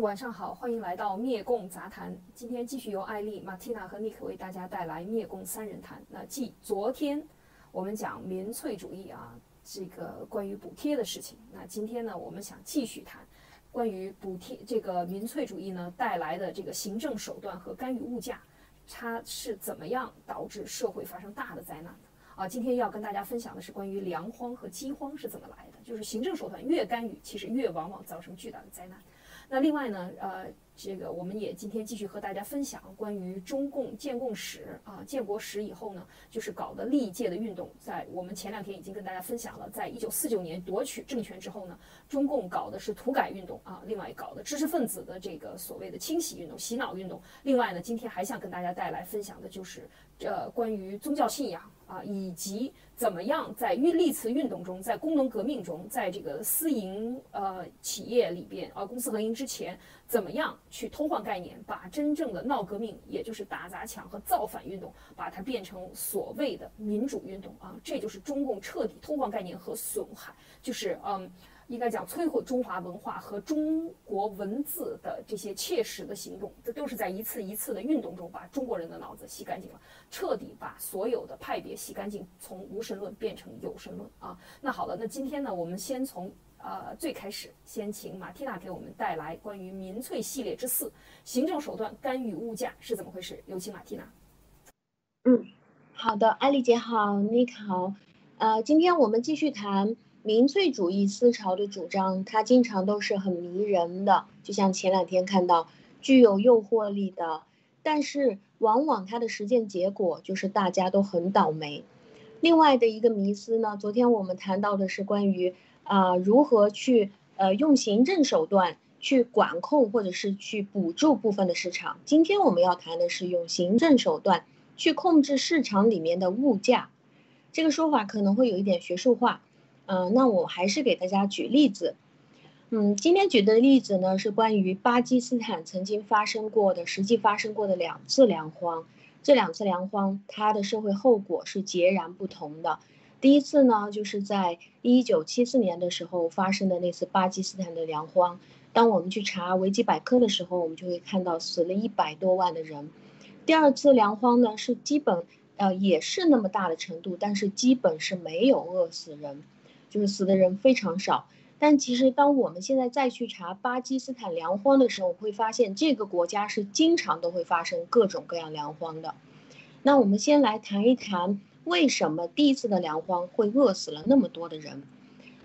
晚上好，欢迎来到灭共杂谈。今天继续由艾丽、马蒂娜和尼克为大家带来灭共三人谈。那继昨天我们讲民粹主义啊，这个关于补贴的事情。那今天呢，我们想继续谈关于补贴这个民粹主义呢带来的这个行政手段和干预物价，它是怎么样导致社会发生大的灾难的？啊，今天要跟大家分享的是关于粮荒和饥荒是怎么来的，就是行政手段越干预，其实越往往造成巨大的灾难。那另外呢，呃，这个我们也今天继续和大家分享关于中共建共史啊，建国史以后呢，就是搞的历届的运动，在我们前两天已经跟大家分享了，在一九四九年夺取政权之后呢，中共搞的是土改运动啊，另外搞的知识分子的这个所谓的清洗运动、洗脑运动。另外呢，今天还想跟大家带来分享的就是，呃，关于宗教信仰。啊，以及怎么样在运历次运动中，在工农革命中，在这个私营呃企业里边啊，公私合营之前，怎么样去偷换概念，把真正的闹革命，也就是打砸抢和造反运动，把它变成所谓的民主运动啊，这就是中共彻底偷换概念和损害，就是嗯。应该讲摧毁中华文化和中国文字的这些切实的行动，这都是在一次一次的运动中把中国人的脑子洗干净了，彻底把所有的派别洗干净，从无神论变成有神论啊。那好了，那今天呢，我们先从呃最开始，先请马蒂娜给我们带来关于民粹系列之四：行政手段干预物价是怎么回事？有请马蒂娜。嗯，好的，艾丽姐好，尼克好，呃，今天我们继续谈。民粹主义思潮的主张，它经常都是很迷人的，就像前两天看到，具有诱惑力的。但是，往往它的实践结果就是大家都很倒霉。另外的一个迷思呢，昨天我们谈到的是关于啊如何去呃用行政手段去管控或者是去补助部分的市场。今天我们要谈的是用行政手段去控制市场里面的物价。这个说法可能会有一点学术化。嗯，那我还是给大家举例子。嗯，今天举的例子呢是关于巴基斯坦曾经发生过的、实际发生过的两次粮荒。这两次粮荒，它的社会后果是截然不同的。第一次呢，就是在一九七四年的时候发生的那次巴基斯坦的粮荒。当我们去查维基百科的时候，我们就会看到死了一百多万的人。第二次粮荒呢，是基本呃也是那么大的程度，但是基本是没有饿死人。就是死的人非常少，但其实当我们现在再去查巴基斯坦粮荒的时候，会发现这个国家是经常都会发生各种各样粮荒的。那我们先来谈一谈为什么第一次的粮荒会饿死了那么多的人。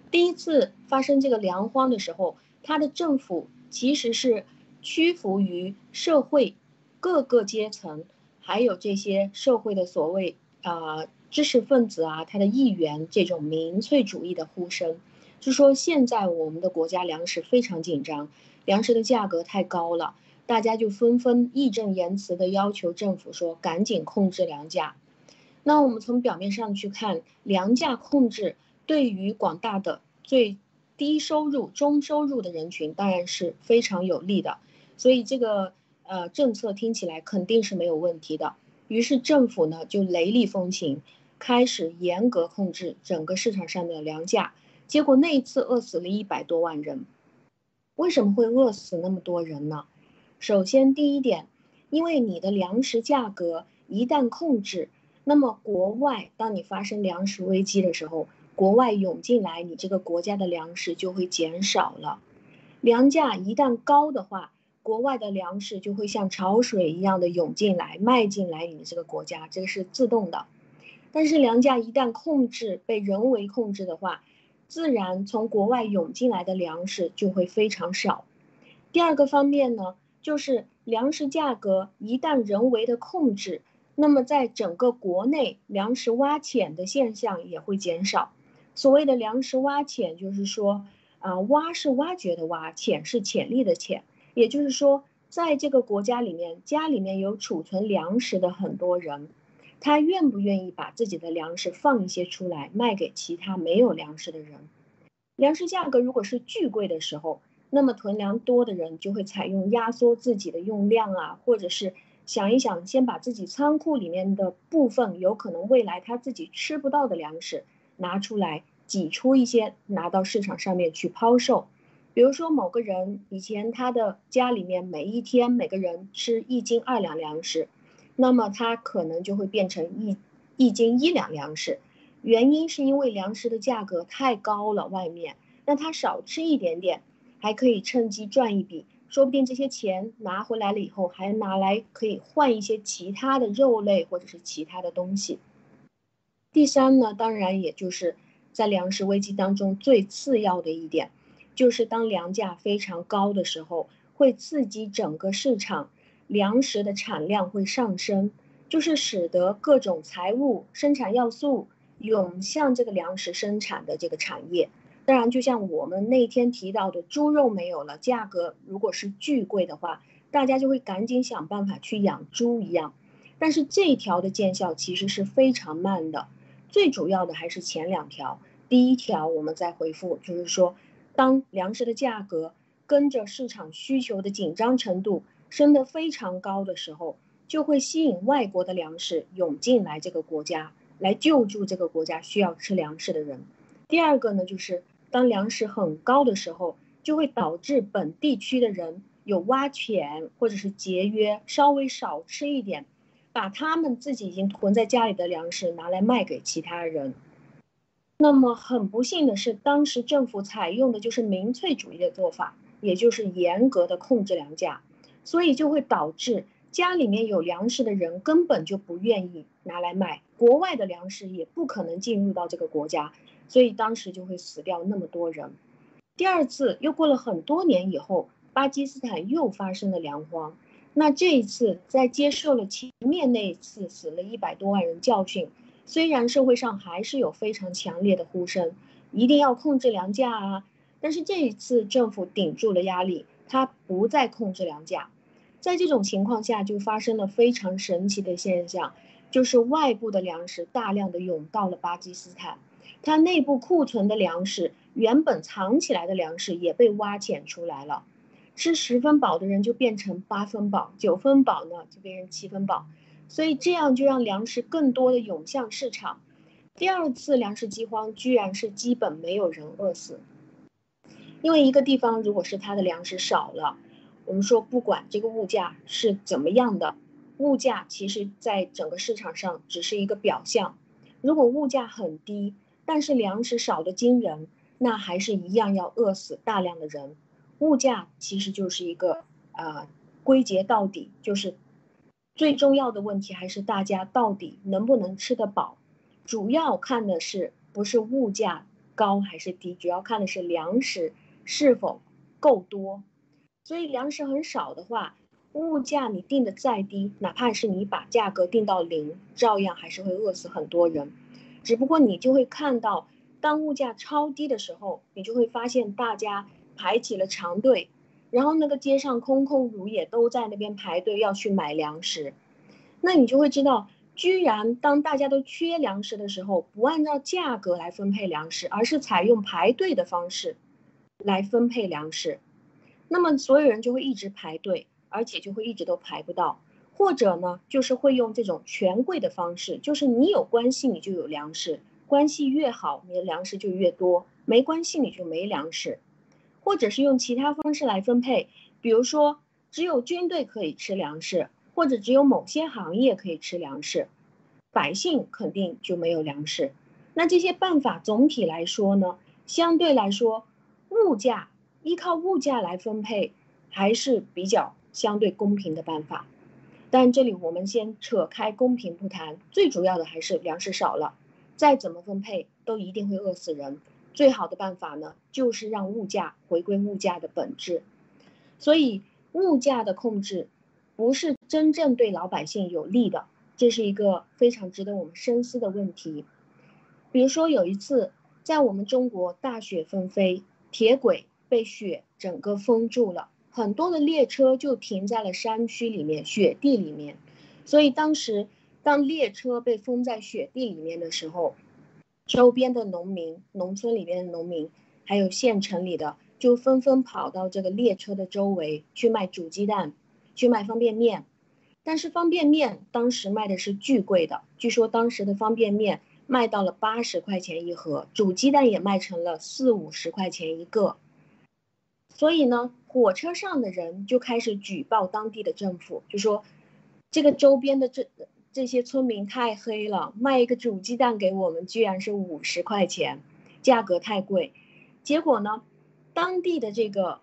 第一次发生这个粮荒的时候，他的政府其实是屈服于社会各个阶层，还有这些社会的所谓啊。知识分子啊，他的议员这种民粹主义的呼声，就说现在我们的国家粮食非常紧张，粮食的价格太高了，大家就纷纷义正言辞的要求政府说赶紧控制粮价。那我们从表面上去看，粮价控制对于广大的最低收入、中收入的人群当然是非常有利的，所以这个呃政策听起来肯定是没有问题的。于是政府呢就雷厉风行。开始严格控制整个市场上的粮价，结果那一次饿死了一百多万人。为什么会饿死那么多人呢？首先，第一点，因为你的粮食价格一旦控制，那么国外当你发生粮食危机的时候，国外涌进来，你这个国家的粮食就会减少了。粮价一旦高的话，国外的粮食就会像潮水一样的涌进来，卖进来你这个国家，这个是自动的。但是粮价一旦控制被人为控制的话，自然从国外涌进来的粮食就会非常少。第二个方面呢，就是粮食价格一旦人为的控制，那么在整个国内粮食挖潜的现象也会减少。所谓的粮食挖潜，就是说啊，挖是挖掘的挖，潜是潜力的潜，也就是说，在这个国家里面，家里面有储存粮食的很多人。他愿不愿意把自己的粮食放一些出来卖给其他没有粮食的人？粮食价格如果是巨贵的时候，那么囤粮多的人就会采用压缩自己的用量啊，或者是想一想，先把自己仓库里面的部分有可能未来他自己吃不到的粮食拿出来，挤出一些拿到市场上面去抛售。比如说某个人以前他的家里面每一天每个人吃一斤二两粮食，那么他可能就会变成一一斤一两粮食。原因是因为粮食的价格太高了，外面，那他少吃一点点，还可以趁机赚一笔，说不定这些钱拿回来了以后，还拿来可以换一些其他的肉类或者是其他的东西。第三呢，当然也就是在粮食危机当中最次要的一点，就是当粮价非常高的时候，会刺激整个市场粮食的产量会上升，就是使得各种财务生产要素。涌向这个粮食生产的这个产业，当然，就像我们那天提到的，猪肉没有了，价格如果是巨贵的话，大家就会赶紧想办法去养猪一样。但是这一条的见效其实是非常慢的，最主要的还是前两条。第一条我们再回复，就是说，当粮食的价格跟着市场需求的紧张程度升得非常高的时候，就会吸引外国的粮食涌进来这个国家。来救助这个国家需要吃粮食的人。第二个呢，就是当粮食很高的时候，就会导致本地区的人有挖潜或者是节约，稍微少吃一点，把他们自己已经囤在家里的粮食拿来卖给其他人。那么很不幸的是，当时政府采用的就是民粹主义的做法，也就是严格的控制粮价，所以就会导致。家里面有粮食的人根本就不愿意拿来卖，国外的粮食也不可能进入到这个国家，所以当时就会死掉那么多人。第二次又过了很多年以后，巴基斯坦又发生了粮荒。那这一次在接受了前面那一次死了一百多万人教训，虽然社会上还是有非常强烈的呼声，一定要控制粮价啊，但是这一次政府顶住了压力，它不再控制粮价。在这种情况下，就发生了非常神奇的现象，就是外部的粮食大量的涌到了巴基斯坦，它内部库存的粮食，原本藏起来的粮食也被挖潜出来了，吃十分饱的人就变成八分饱，九分饱呢就变成七分饱，所以这样就让粮食更多的涌向市场。第二次粮食饥荒居然是基本没有人饿死，因为一个地方如果是它的粮食少了。我们说，不管这个物价是怎么样的，物价其实在整个市场上只是一个表象。如果物价很低，但是粮食少的惊人，那还是一样要饿死大量的人。物价其实就是一个啊，归结到底就是最重要的问题，还是大家到底能不能吃得饱。主要看的是不是物价高还是低，主要看的是粮食是否够多。所以粮食很少的话，物价你定的再低，哪怕是你把价格定到零，照样还是会饿死很多人。只不过你就会看到，当物价超低的时候，你就会发现大家排起了长队，然后那个街上空空如也，都在那边排队要去买粮食。那你就会知道，居然当大家都缺粮食的时候，不按照价格来分配粮食，而是采用排队的方式来分配粮食。那么所有人就会一直排队，而且就会一直都排不到，或者呢，就是会用这种权贵的方式，就是你有关系你就有粮食，关系越好你的粮食就越多，没关系你就没粮食，或者是用其他方式来分配，比如说只有军队可以吃粮食，或者只有某些行业可以吃粮食，百姓肯定就没有粮食。那这些办法总体来说呢，相对来说物价。依靠物价来分配还是比较相对公平的办法，但这里我们先扯开公平不谈，最主要的还是粮食少了，再怎么分配都一定会饿死人。最好的办法呢，就是让物价回归物价的本质。所以物价的控制不是真正对老百姓有利的，这是一个非常值得我们深思的问题。比如说有一次，在我们中国大雪纷飞，铁轨。被雪整个封住了，很多的列车就停在了山区里面、雪地里面。所以当时，当列车被封在雪地里面的时候，周边的农民、农村里面的农民，还有县城里的，就纷纷跑到这个列车的周围去卖煮鸡蛋、去卖方便面。但是方便面当时卖的是巨贵的，据说当时的方便面卖到了八十块钱一盒，煮鸡蛋也卖成了四五十块钱一个。所以呢，火车上的人就开始举报当地的政府，就说这个周边的这这些村民太黑了，卖一个煮鸡蛋给我们居然是五十块钱，价格太贵。结果呢，当地的这个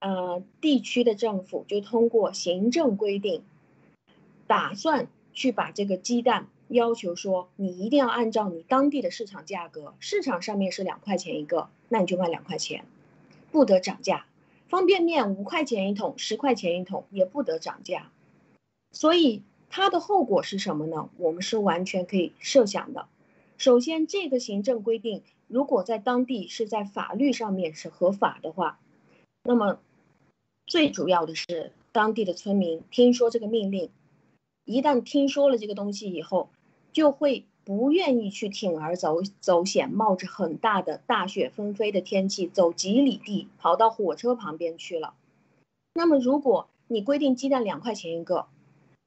呃地区的政府就通过行政规定，打算去把这个鸡蛋。要求说，你一定要按照你当地的市场价格，市场上面是两块钱一个，那你就卖两块钱，不得涨价。方便面五块钱一桶，十块钱一桶也不得涨价。所以它的后果是什么呢？我们是完全可以设想的。首先，这个行政规定如果在当地是在法律上面是合法的话，那么最主要的是当地的村民听说这个命令，一旦听说了这个东西以后。就会不愿意去铤而走走险，冒着很大的大雪纷飞的天气，走几里地跑到火车旁边去了。那么，如果你规定鸡蛋两块钱一个，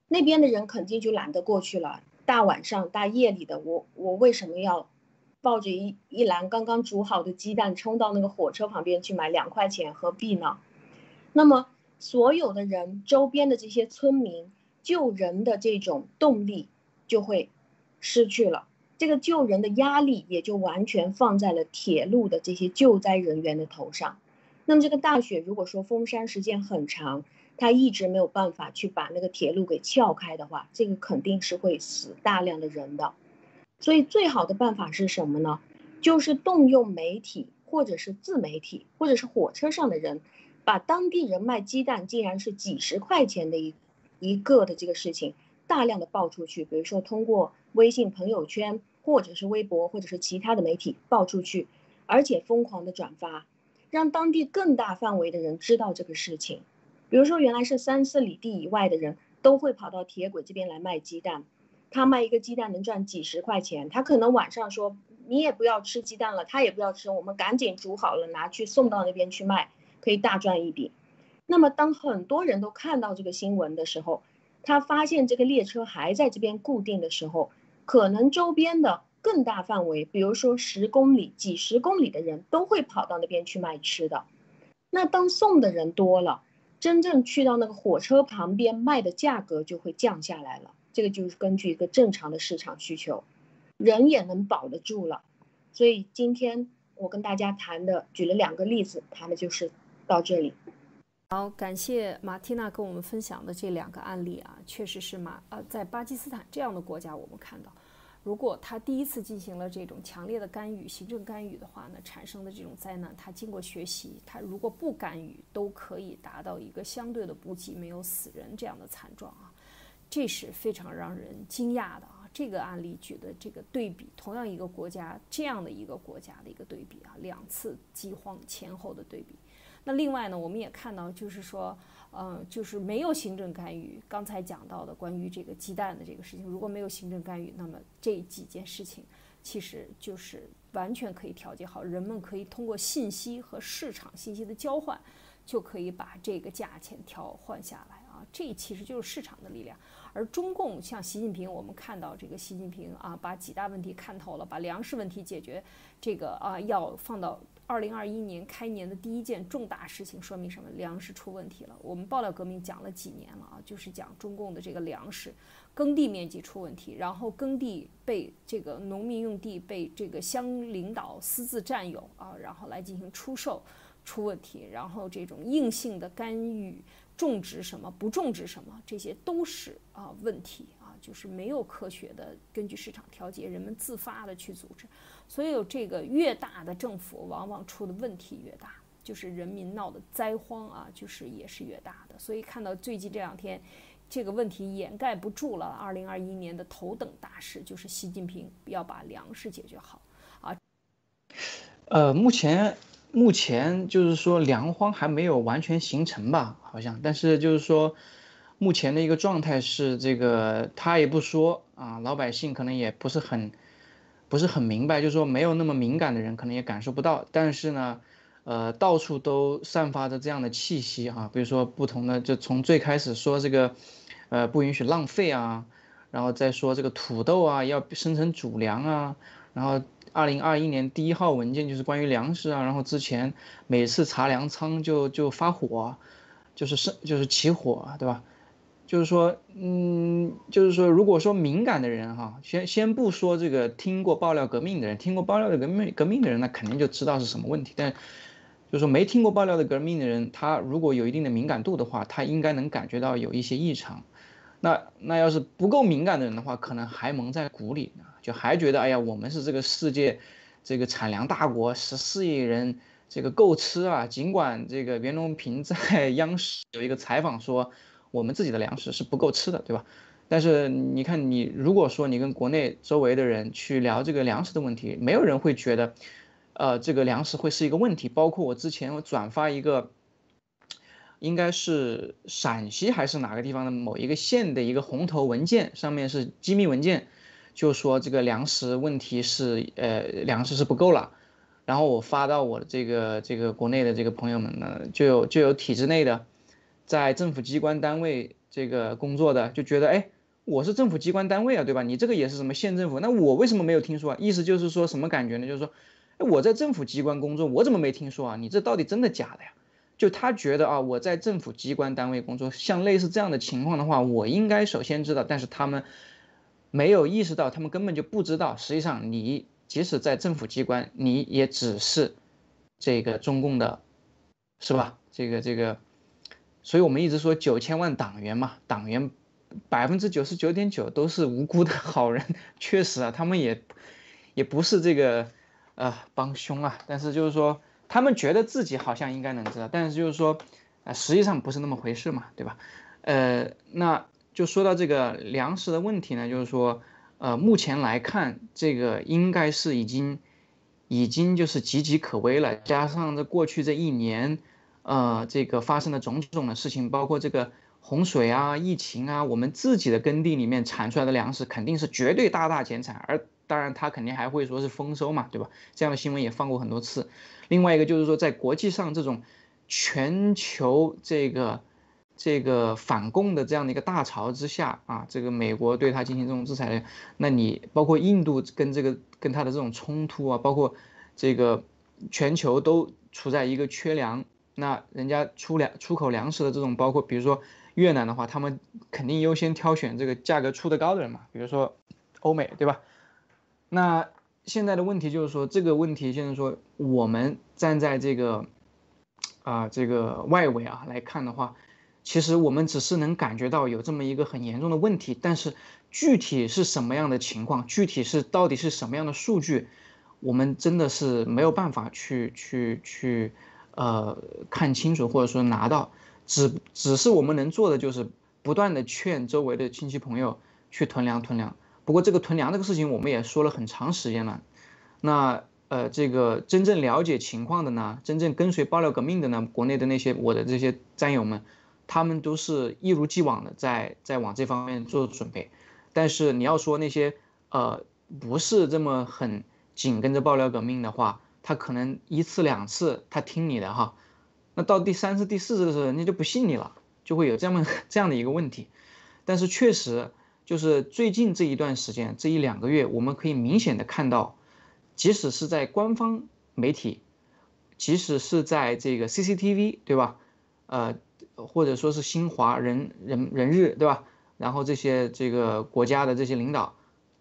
那边的人肯定就懒得过去了。大晚上、大夜里的，我我为什么要抱着一一篮刚刚煮好的鸡蛋冲到那个火车旁边去买两块钱？何必呢？那么，所有的人周边的这些村民救人的这种动力就会。失去了这个救人的压力，也就完全放在了铁路的这些救灾人员的头上。那么这个大雪如果说封山时间很长，他一直没有办法去把那个铁路给撬开的话，这个肯定是会死大量的人的。所以最好的办法是什么呢？就是动用媒体，或者是自媒体，或者是火车上的人，把当地人卖鸡蛋竟然是几十块钱的一一个的这个事情。大量的爆出去，比如说通过微信朋友圈，或者是微博，或者是其他的媒体爆出去，而且疯狂的转发，让当地更大范围的人知道这个事情。比如说，原来是三四里地以外的人都会跑到铁轨这边来卖鸡蛋，他卖一个鸡蛋能赚几十块钱，他可能晚上说你也不要吃鸡蛋了，他也不要吃，我们赶紧煮好了拿去送到那边去卖，可以大赚一笔。那么当很多人都看到这个新闻的时候，他发现这个列车还在这边固定的时候，可能周边的更大范围，比如说十公里、几十公里的人都会跑到那边去卖吃的。那当送的人多了，真正去到那个火车旁边卖的价格就会降下来了。这个就是根据一个正常的市场需求，人也能保得住了。所以今天我跟大家谈的，举了两个例子，谈的就是到这里。好，感谢马蒂娜跟我们分享的这两个案例啊，确实是马呃，在巴基斯坦这样的国家，我们看到，如果他第一次进行了这种强烈的干预、行政干预的话呢，产生的这种灾难，他经过学习，他如果不干预，都可以达到一个相对的补给，没有死人这样的惨状啊，这是非常让人惊讶的。这个案例举的这个对比，同样一个国家这样的一个国家的一个对比啊，两次饥荒前后的对比。那另外呢，我们也看到，就是说，嗯，就是没有行政干预。刚才讲到的关于这个鸡蛋的这个事情，如果没有行政干预，那么这几件事情其实就是完全可以调节好，人们可以通过信息和市场信息的交换，就可以把这个价钱调换下来啊。这其实就是市场的力量。而中共像习近平，我们看到这个习近平啊，把几大问题看透了，把粮食问题解决，这个啊要放到。二零二一年开年的第一件重大事情，说明什么？粮食出问题了。我们爆料革命讲了几年了啊，就是讲中共的这个粮食耕地面积出问题，然后耕地被这个农民用地被这个乡领导私自占有啊，然后来进行出售出问题，然后这种硬性的干预种植什么不种植什么，这些都是啊问题啊，就是没有科学的根据市场调节，人们自发的去组织。所以，这个越大的政府，往往出的问题越大，就是人民闹的灾荒啊，就是也是越大的。所以，看到最近这两天，这个问题掩盖不住了。二零二一年的头等大事就是习近平要把粮食解决好啊。呃，目前目前就是说粮荒还没有完全形成吧，好像。但是就是说，目前的一个状态是这个，他也不说啊，老百姓可能也不是很。不是很明白，就是说没有那么敏感的人可能也感受不到，但是呢，呃，到处都散发着这样的气息哈。比如说不同的，就从最开始说这个，呃，不允许浪费啊，然后再说这个土豆啊要生成主粮啊，然后二零二一年第一号文件就是关于粮食啊，然后之前每次查粮仓就就发火，就是是就是起火，对吧？就是说，嗯，就是说，如果说敏感的人哈，先先不说这个听过爆料革命的人，听过爆料的革命革命的人，那肯定就知道是什么问题。但就是说没听过爆料的革命的人，他如果有一定的敏感度的话，他应该能感觉到有一些异常。那那要是不够敏感的人的话，可能还蒙在鼓里呢，就还觉得哎呀，我们是这个世界这个产粮大国，十四亿人这个够吃啊。尽管这个袁隆平在 央视有一个采访说。我们自己的粮食是不够吃的，对吧？但是你看，你如果说你跟国内周围的人去聊这个粮食的问题，没有人会觉得，呃，这个粮食会是一个问题。包括我之前我转发一个，应该是陕西还是哪个地方的某一个县的一个红头文件，上面是机密文件，就说这个粮食问题是，呃，粮食是不够了。然后我发到我的这个这个国内的这个朋友们呢，就有就有体制内的。在政府机关单位这个工作的就觉得，哎，我是政府机关单位啊，对吧？你这个也是什么县政府，那我为什么没有听说啊？意思就是说什么感觉呢？就是说，哎，我在政府机关工作，我怎么没听说啊？你这到底真的假的呀？就他觉得啊，我在政府机关单位工作，像类似这样的情况的话，我应该首先知道，但是他们没有意识到，他们根本就不知道。实际上，你即使在政府机关，你也只是这个中共的，是吧？这个这个。所以我们一直说九千万党员嘛，党员百分之九十九点九都是无辜的好人，确实啊，他们也也不是这个呃帮凶啊，但是就是说他们觉得自己好像应该能知道，但是就是说啊，实际上不是那么回事嘛，对吧？呃，那就说到这个粮食的问题呢，就是说呃，目前来看，这个应该是已经已经就是岌岌可危了，加上这过去这一年。呃，这个发生的种种的事情，包括这个洪水啊、疫情啊，我们自己的耕地里面产出来的粮食肯定是绝对大大减产，而当然他肯定还会说是丰收嘛，对吧？这样的新闻也放过很多次。另外一个就是说，在国际上这种全球这个这个反共的这样的一个大潮之下啊，这个美国对他进行这种制裁，那你包括印度跟这个跟他的这种冲突啊，包括这个全球都处在一个缺粮。那人家出粮出口粮食的这种，包括比如说越南的话，他们肯定优先挑选这个价格出得高的人嘛，比如说欧美，对吧？那现在的问题就是说，这个问题现在说我们站在这个啊这个外围啊来看的话，其实我们只是能感觉到有这么一个很严重的问题，但是具体是什么样的情况，具体是到底是什么样的数据，我们真的是没有办法去去去。呃，看清楚或者说拿到，只只是我们能做的就是不断的劝周围的亲戚朋友去囤粮囤粮。不过这个囤粮这个事情我们也说了很长时间了。那呃，这个真正了解情况的呢，真正跟随爆料革命的呢，国内的那些我的这些战友们，他们都是一如既往的在在往这方面做准备。但是你要说那些呃不是这么很紧跟着爆料革命的话，他可能一次两次他听你的哈，那到第三次第四次的时候，人家就不信你了，就会有这么 这样的一个问题。但是确实就是最近这一段时间，这一两个月，我们可以明显的看到，即使是在官方媒体，即使是在这个 CCTV 对吧？呃，或者说是新华人人人日对吧？然后这些这个国家的这些领导。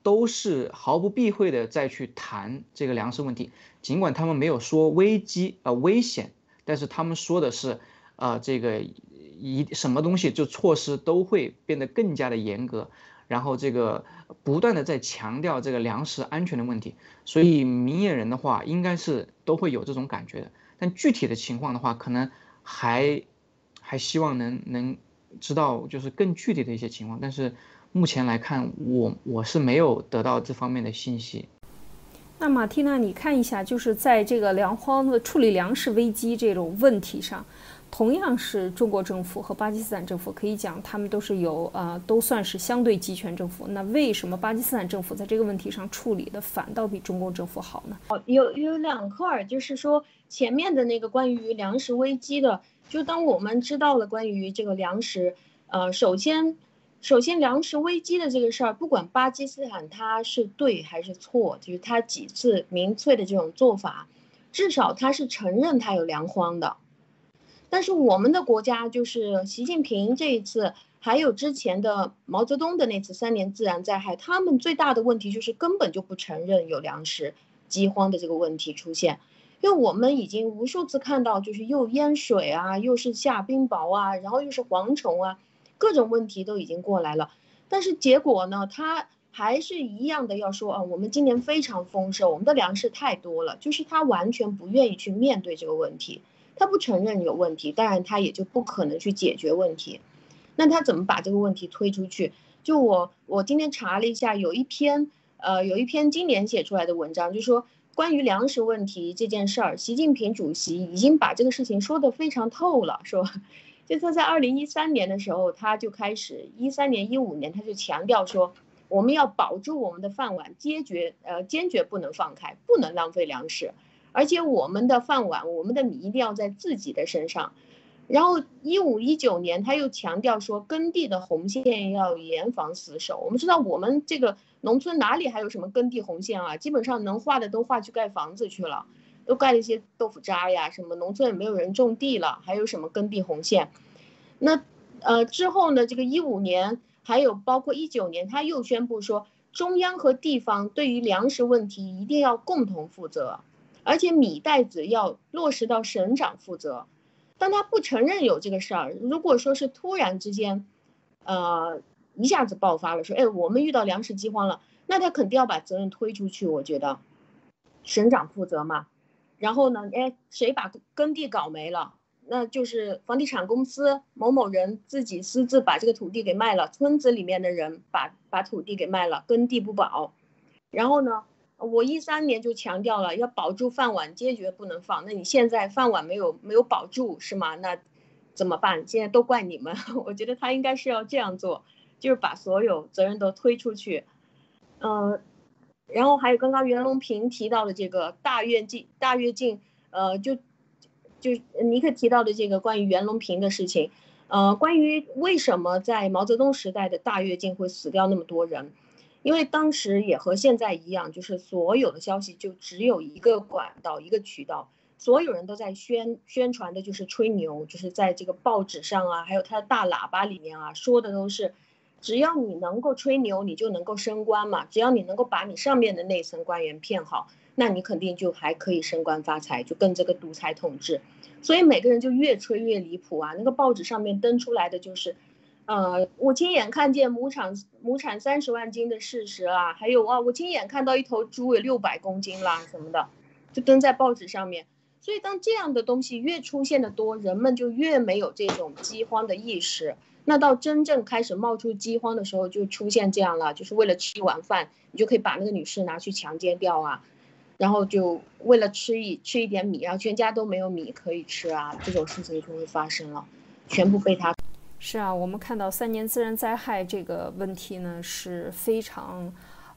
都是毫不避讳的再去谈这个粮食问题，尽管他们没有说危机啊危险，但是他们说的是，啊这个一什么东西就措施都会变得更加的严格，然后这个不断的在强调这个粮食安全的问题，所以明眼人的话应该是都会有这种感觉的，但具体的情况的话，可能还还希望能能知道就是更具体的一些情况，但是。目前来看，我我是没有得到这方面的信息。那马蒂娜，你看一下，就是在这个粮荒的处理粮食危机这种问题上，同样是中国政府和巴基斯坦政府，可以讲他们都是有啊，都算是相对集权政府。那为什么巴基斯坦政府在这个问题上处理的反倒比中共政府好呢？哦，有有两块，就是说前面的那个关于粮食危机的，就当我们知道了关于这个粮食，呃，首先。首先粮食危机的这个事儿，不管巴基斯坦它是对还是错，就是他几次民粹的这种做法，至少他是承认他有粮荒的。但是我们的国家就是习近平这一次，还有之前的毛泽东的那次三年自然灾害，他们最大的问题就是根本就不承认有粮食饥荒的这个问题出现，因为我们已经无数次看到，就是又淹水啊，又是下冰雹啊，然后又是蝗虫啊，各种问题都已经过来了，但是结果呢，他还是一样的要说啊，我们今年非常丰收，我们的粮食太多了，就是他完全不愿意去面对这个问题。他不承认有问题，当然他也就不可能去解决问题。那他怎么把这个问题推出去？就我我今天查了一下，有一篇呃有一篇今年写出来的文章，就说关于粮食问题这件事儿，习近平主席已经把这个事情说得非常透了，说 就他在二零一三年的时候，他就开始一三年一五年他就强调说，我们要保住我们的饭碗，坚决呃坚决不能放开，不能浪费粮食。而且我们的饭碗，我们的米一定要在自己的身上。然后一五一九年，他又强调说，耕地的红线要严防死守。我们知道，我们这个农村哪里还有什么耕地红线啊？基本上能画的都画去盖房子去了，都盖了一些豆腐渣呀，什么农村也没有人种地了，还有什么耕地红线？那呃之后呢？这个一五年，还有包括一九年，他又宣布说，中央和地方对于粮食问题一定要共同负责。而且米袋子要落实到省长负责，但他不承认有这个事儿。如果说是突然之间，呃，一下子爆发了，说，哎，我们遇到粮食饥荒了，那他肯定要把责任推出去。我觉得，省长负责嘛。然后呢，哎，谁把耕地搞没了？那就是房地产公司某某人自己私自把这个土地给卖了，村子里面的人把把土地给卖了，耕地不保。然后呢？我一三年就强调了要保住饭碗，坚决不能放。那你现在饭碗没有没有保住是吗？那怎么办？现在都怪你们。我觉得他应该是要这样做，就是把所有责任都推出去。嗯，然后还有刚刚袁隆平提到的这个大跃进，大跃进，呃，就就尼克提到的这个关于袁隆平的事情，呃，关于为什么在毛泽东时代的大跃进会死掉那么多人？因为当时也和现在一样，就是所有的消息就只有一个管道、一个渠道，所有人都在宣宣传的，就是吹牛，就是在这个报纸上啊，还有他的大喇叭里面啊，说的都是，只要你能够吹牛，你就能够升官嘛，只要你能够把你上面的那层官员骗好，那你肯定就还可以升官发财，就跟这个独裁统治，所以每个人就越吹越离谱啊，那个报纸上面登出来的就是。呃，我亲眼看见亩产亩产三十万斤的事实啊，还有啊，我亲眼看到一头猪有六百公斤啦什么的，就登在报纸上面。所以当这样的东西越出现的多，人们就越没有这种饥荒的意识。那到真正开始冒出饥荒的时候，就出现这样了，就是为了吃一碗饭，你就可以把那个女士拿去强奸掉啊，然后就为了吃一吃一点米，然后全家都没有米可以吃啊，这种事情就会发生了，全部被他。是啊，我们看到三年自然灾害这个问题呢是非常，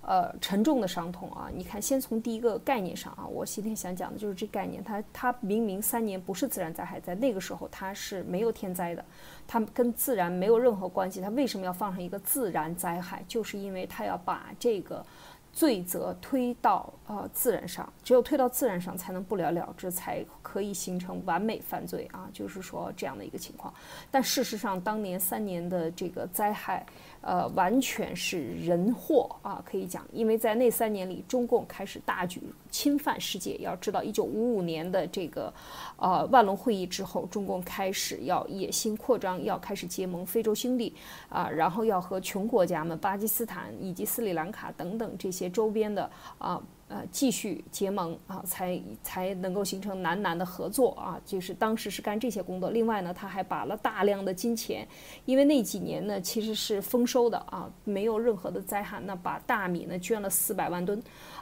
呃沉重的伤痛啊。你看，先从第一个概念上啊，我今天想讲的就是这概念，它它明明三年不是自然灾害，在那个时候它是没有天灾的，它跟自然没有任何关系。它为什么要放上一个自然灾害？就是因为它要把这个。罪责推到呃自然上，只有推到自然上，才能不了了之，才可以形成完美犯罪啊，就是说这样的一个情况。但事实上，当年三年的这个灾害。呃，完全是人祸啊，可以讲，因为在那三年里，中共开始大举侵犯世界。要知道，一九五五年的这个，呃，万隆会议之后，中共开始要野心扩张，要开始结盟非洲兄弟啊，然后要和穷国家们，巴基斯坦以及斯里兰卡等等这些周边的啊。呃继续结盟啊，才才能够形成南南的合作啊，就是当时是干这些工作。另外呢，他还把了大量的金钱，因为那几年呢其实是丰收的啊，没有任何的灾害，那把大米呢捐了四百万吨。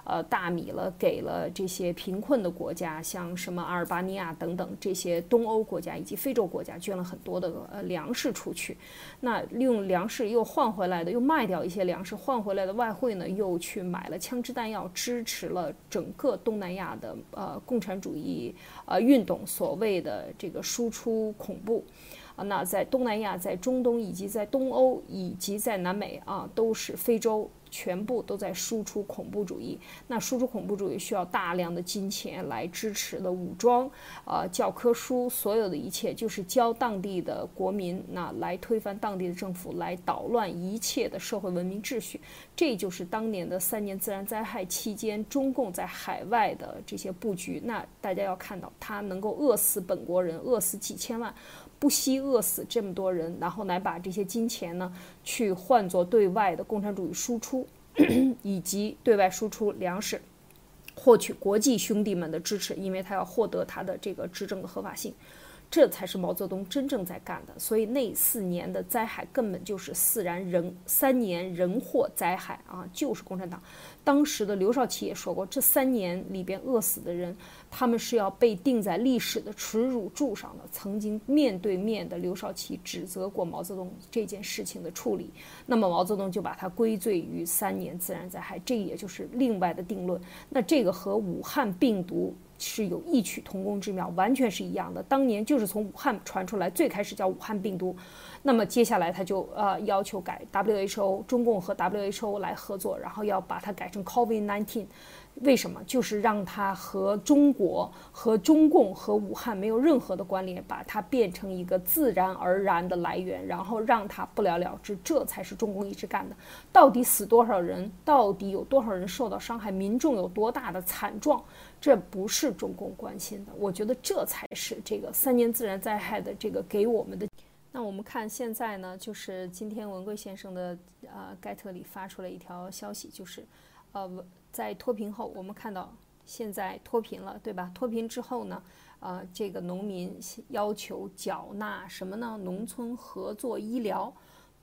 呃，大米了，给了这些贫困的国家，像什么阿尔巴尼亚等等这些东欧国家以及非洲国家，捐了很多的呃粮食出去。那利用粮食又换回来的，又卖掉一些粮食换回来的外汇呢，又去买了枪支弹药，支持了整个东南亚的呃共产主义呃运动，所谓的这个输出恐怖。啊，那在东南亚、在中东以及在东欧以及在南美啊，都是非洲。全部都在输出恐怖主义，那输出恐怖主义需要大量的金钱来支持的武装，呃，教科书，所有的一切就是教当地的国民，那来推翻当地的政府，来捣乱一切的社会文明秩序。这就是当年的三年自然灾害期间，中共在海外的这些布局。那大家要看到，他能够饿死本国人，饿死几千万。不惜饿死这么多人，然后来把这些金钱呢，去换作对外的共产主义输出，以及对外输出粮食，获取国际兄弟们的支持，因为他要获得他的这个执政的合法性。这才是毛泽东真正在干的，所以那四年的灾害根本就是自然人三年人祸灾害啊，就是共产党。当时的刘少奇也说过，这三年里边饿死的人，他们是要被钉在历史的耻辱柱上的。曾经面对面的刘少奇指责过毛泽东这件事情的处理，那么毛泽东就把他归罪于三年自然灾害，这也就是另外的定论。那这个和武汉病毒。是有异曲同工之妙，完全是一样的。当年就是从武汉传出来，最开始叫武汉病毒，那么接下来他就呃要求改 WHO，中共和 WHO 来合作，然后要把它改成 COVID-19。为什么？就是让它和中国、和中共、和武汉没有任何的关联，把它变成一个自然而然的来源，然后让它不了了之。这才是中共一直干的。到底死多少人？到底有多少人受到伤害？民众有多大的惨状？这不是中共关心的。我觉得这才是这个三年自然灾害的这个给我们的。那我们看现在呢，就是今天文贵先生的呃盖特里发出了一条消息，就是呃。在脱贫后，我们看到现在脱贫了，对吧？脱贫之后呢，呃，这个农民要求缴纳什么呢？农村合作医疗，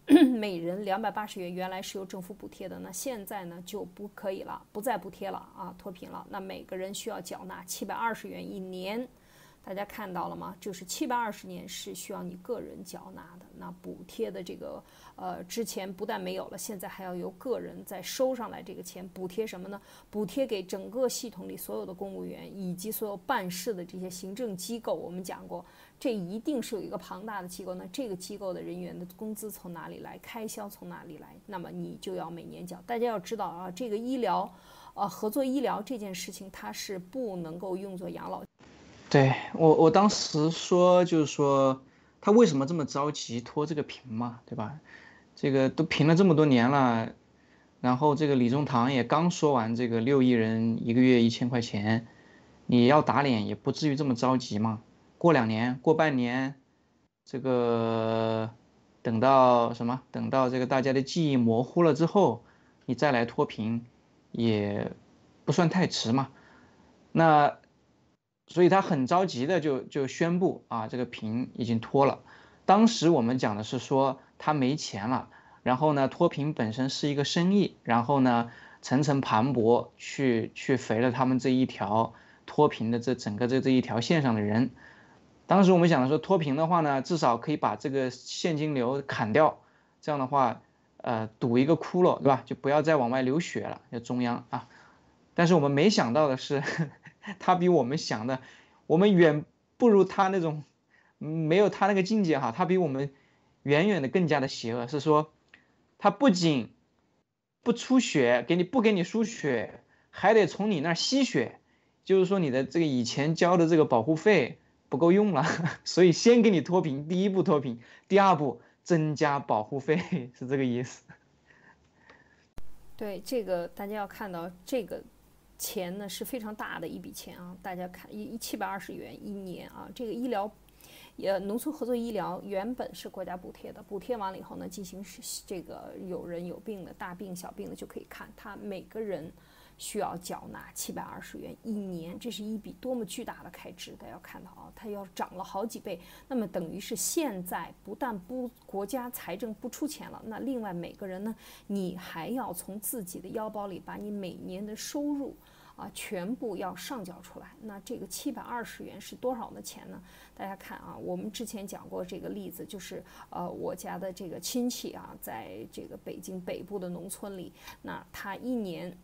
每人两百八十元，原来是由政府补贴的，那现在呢就不可以了，不再补贴了啊，脱贫了，那每个人需要缴纳七百二十元一年。大家看到了吗？就是七百二十年是需要你个人缴纳的，那补贴的这个呃，之前不但没有了，现在还要由个人再收上来这个钱，补贴什么呢？补贴给整个系统里所有的公务员以及所有办事的这些行政机构。我们讲过，这一定是有一个庞大的机构，那这个机构的人员的工资从哪里来？开销从哪里来？那么你就要每年缴。大家要知道啊，这个医疗，呃，合作医疗这件事情，它是不能够用作养老。对我，我当时说就是说，他为什么这么着急脱这个贫嘛，对吧？这个都评了这么多年了，然后这个李中堂也刚说完这个六亿人一个月一千块钱，你要打脸也不至于这么着急嘛。过两年，过半年，这个等到什么？等到这个大家的记忆模糊了之后，你再来脱贫，也不算太迟嘛。那。所以他很着急的就就宣布啊，这个贫已经脱了。当时我们讲的是说他没钱了，然后呢脱贫本身是一个生意，然后呢层层盘剥去去肥了他们这一条脱贫的这整个这这一条线上的人。当时我们想的说脱贫的话呢，至少可以把这个现金流砍掉，这样的话呃堵一个窟窿，对吧？就不要再往外流血了，就中央啊。但是我们没想到的是。他比我们想的，我们远不如他那种，没有他那个境界哈。他比我们远远的更加的邪恶，是说，他不仅不出血给你，不给你输血，还得从你那儿吸血，就是说你的这个以前交的这个保护费不够用了，所以先给你脱贫，第一步脱贫，第二步增加保护费，是这个意思。对这个，大家要看到这个。钱呢是非常大的一笔钱啊！大家看，一一七百二十元一年啊！这个医疗，也农村合作医疗原本是国家补贴的，补贴完了以后呢，进行是这个有人有病的大病小病的就可以看，他每个人需要缴纳七百二十元一年，这是一笔多么巨大的开支！大家要看到啊，它要涨了好几倍。那么等于是现在不但不国家财政不出钱了，那另外每个人呢，你还要从自己的腰包里把你每年的收入。啊，全部要上缴出来。那这个七百二十元是多少的钱呢？大家看啊，我们之前讲过这个例子，就是呃，我家的这个亲戚啊，在这个北京北部的农村里，那他一年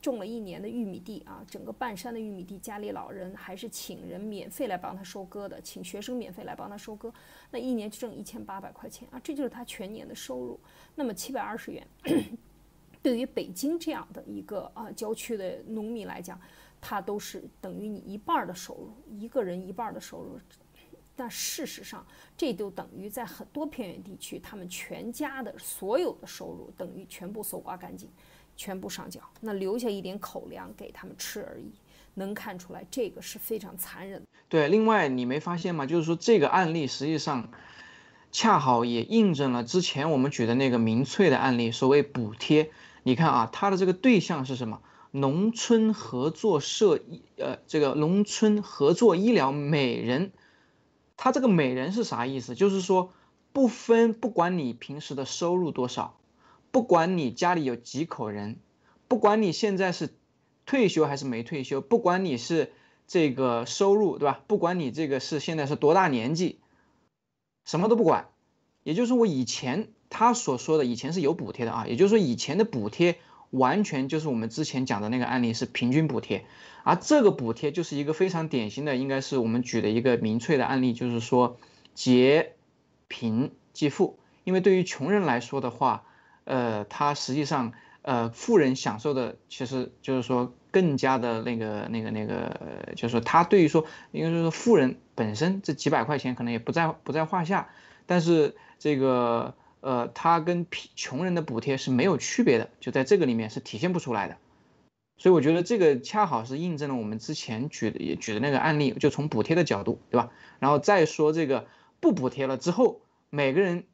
种了一年的玉米地啊，整个半山的玉米地，家里老人还是请人免费来帮他收割的，请学生免费来帮他收割，那一年就挣一千八百块钱啊，这就是他全年的收入。那么七百二十元，对于北京这样的一个啊郊区的农民来讲，他都是等于你一半的收入，一个人一半的收入。但事实上，这就等于在很多偏远地区，他们全家的所有的收入等于全部搜刮干净，全部上缴，那留下一点口粮给他们吃而已。能看出来，这个是非常残忍。对，另外你没发现吗？就是说这个案例实际上恰好也印证了之前我们举的那个民粹的案例。所谓补贴，你看啊，它的这个对象是什么？农村合作社医，呃，这个农村合作医疗每人。他这个每人是啥意思？就是说，不分不管你平时的收入多少，不管你家里有几口人，不管你现在是退休还是没退休，不管你是这个收入对吧？不管你这个是现在是多大年纪，什么都不管。也就是，我以前他所说的以前是有补贴的啊，也就是说以前的补贴。完全就是我们之前讲的那个案例是平均补贴，而这个补贴就是一个非常典型的，应该是我们举的一个民粹的案例，就是说劫贫济富。因为对于穷人来说的话，呃，他实际上呃富人享受的其实就是说更加的那个那个那个，就是说他对于说，应该说富人本身这几百块钱可能也不在不在话下，但是这个。呃，他跟贫穷人的补贴是没有区别的，就在这个里面是体现不出来的，所以我觉得这个恰好是印证了我们之前举的也举的那个案例，就从补贴的角度，对吧？然后再说这个不补贴了之后，每个人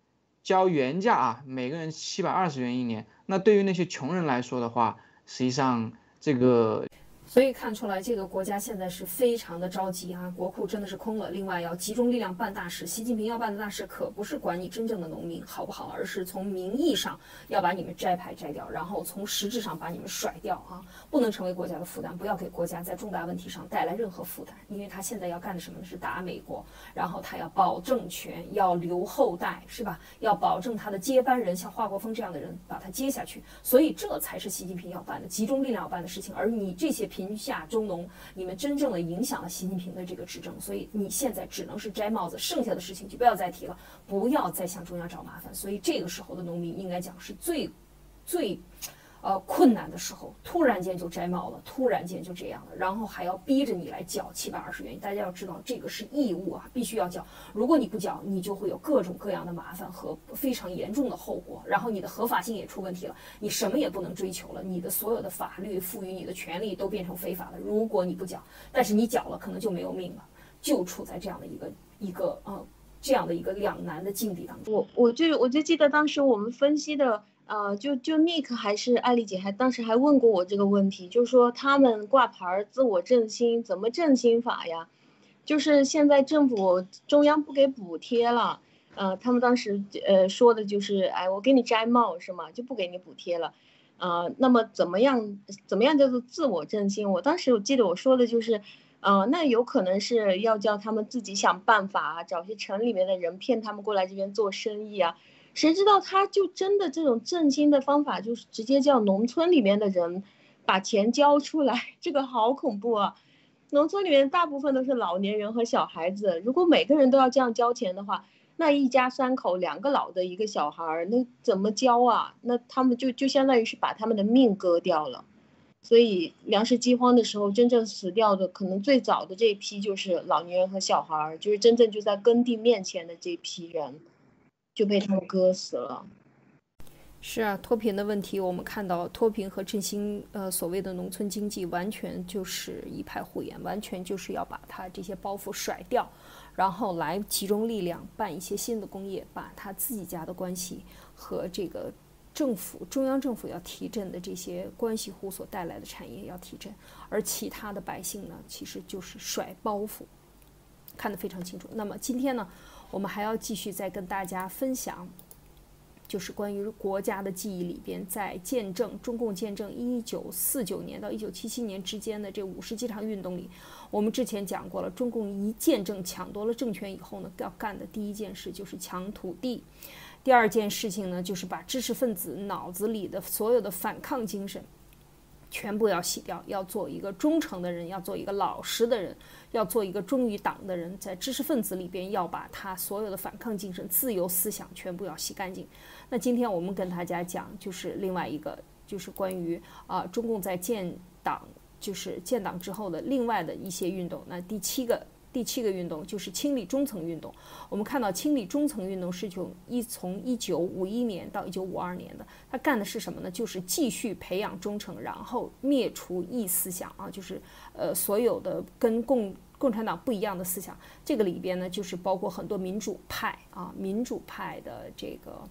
交原价啊，每个人七百二十元一年，那对于那些穷人来说的话，实际上这个。所以看出来，这个国家现在是非常的着急啊，国库真的是空了。另外，要集中力量办大事。习近平要办的大事可不是管你真正的农民好不好，而是从名义上要把你们摘牌摘掉，然后从实质上把你们甩掉啊！不能成为国家的负担，不要给国家在重大问题上带来任何负担。因为他现在要干的什么呢？是打美国，然后他要保政权，要留后代，是吧？要保证他的接班人，像华国锋这样的人把他接下去。所以这才是习近平要办的，集中力量要办的事情。而你这些贫。下中农，你们真正的影响了习近平的这个执政，所以你现在只能是摘帽子，剩下的事情就不要再提了，不要再向中央找麻烦。所以这个时候的农民应该讲是最，最。呃，困难的时候突然间就摘帽了，突然间就这样了，然后还要逼着你来缴七百二十元。大家要知道，这个是义务啊，必须要缴。如果你不缴，你就会有各种各样的麻烦和非常严重的后果，然后你的合法性也出问题了，你什么也不能追求了，你的所有的法律赋予你的权利都变成非法的。如果你不缴，但是你缴了，可能就没有命了，就处在这样的一个一个呃这样的一个两难的境地当中。我我就我就记得当时我们分析的。呃，就就 Nick 还是艾丽姐还当时还问过我这个问题，就是说他们挂牌儿自我振兴怎么振兴法呀？就是现在政府中央不给补贴了，呃，他们当时呃说的就是，哎，我给你摘帽是吗？就不给你补贴了，呃，那么怎么样怎么样叫做自我振兴？我当时我记得我说的就是，呃，那有可能是要叫他们自己想办法，找些城里面的人骗他们过来这边做生意啊。谁知道他就真的这种振兴的方法，就是直接叫农村里面的人把钱交出来，这个好恐怖啊！农村里面大部分都是老年人和小孩子，如果每个人都要这样交钱的话，那一家三口两个老的一个小孩，那怎么交啊？那他们就就相当于是把他们的命割掉了。所以粮食饥荒的时候，真正死掉的可能最早的这一批就是老年人和小孩，就是真正就在耕地面前的这批人。就被他们割死了。是啊，脱贫的问题，我们看到脱贫和振兴，呃，所谓的农村经济，完全就是一派胡言，完全就是要把它这些包袱甩掉，然后来集中力量办一些新的工业，把他自己家的关系和这个政府、中央政府要提振的这些关系户所带来的产业要提振，而其他的百姓呢，其实就是甩包袱，看得非常清楚。那么今天呢？我们还要继续再跟大家分享，就是关于国家的记忆里边，在见证中共见证一九四九年到一九七七年之间的这五十几场运动里，我们之前讲过了，中共一见证抢夺了政权以后呢，要干的第一件事就是抢土地，第二件事情呢，就是把知识分子脑子里的所有的反抗精神。全部要洗掉，要做一个忠诚的人，要做一个老实的人，要做一个忠于党的人，在知识分子里边要把他所有的反抗精神、自由思想全部要洗干净。那今天我们跟大家讲，就是另外一个，就是关于啊中共在建党，就是建党之后的另外的一些运动。那第七个。第七个运动就是清理中层运动。我们看到清理中层运动是从一从一九五一年到一九五二年的，他干的是什么呢？就是继续培养忠诚，然后灭除异思想啊，就是呃所有的跟共共产党不一样的思想。这个里边呢，就是包括很多民主派啊，民主派的这个。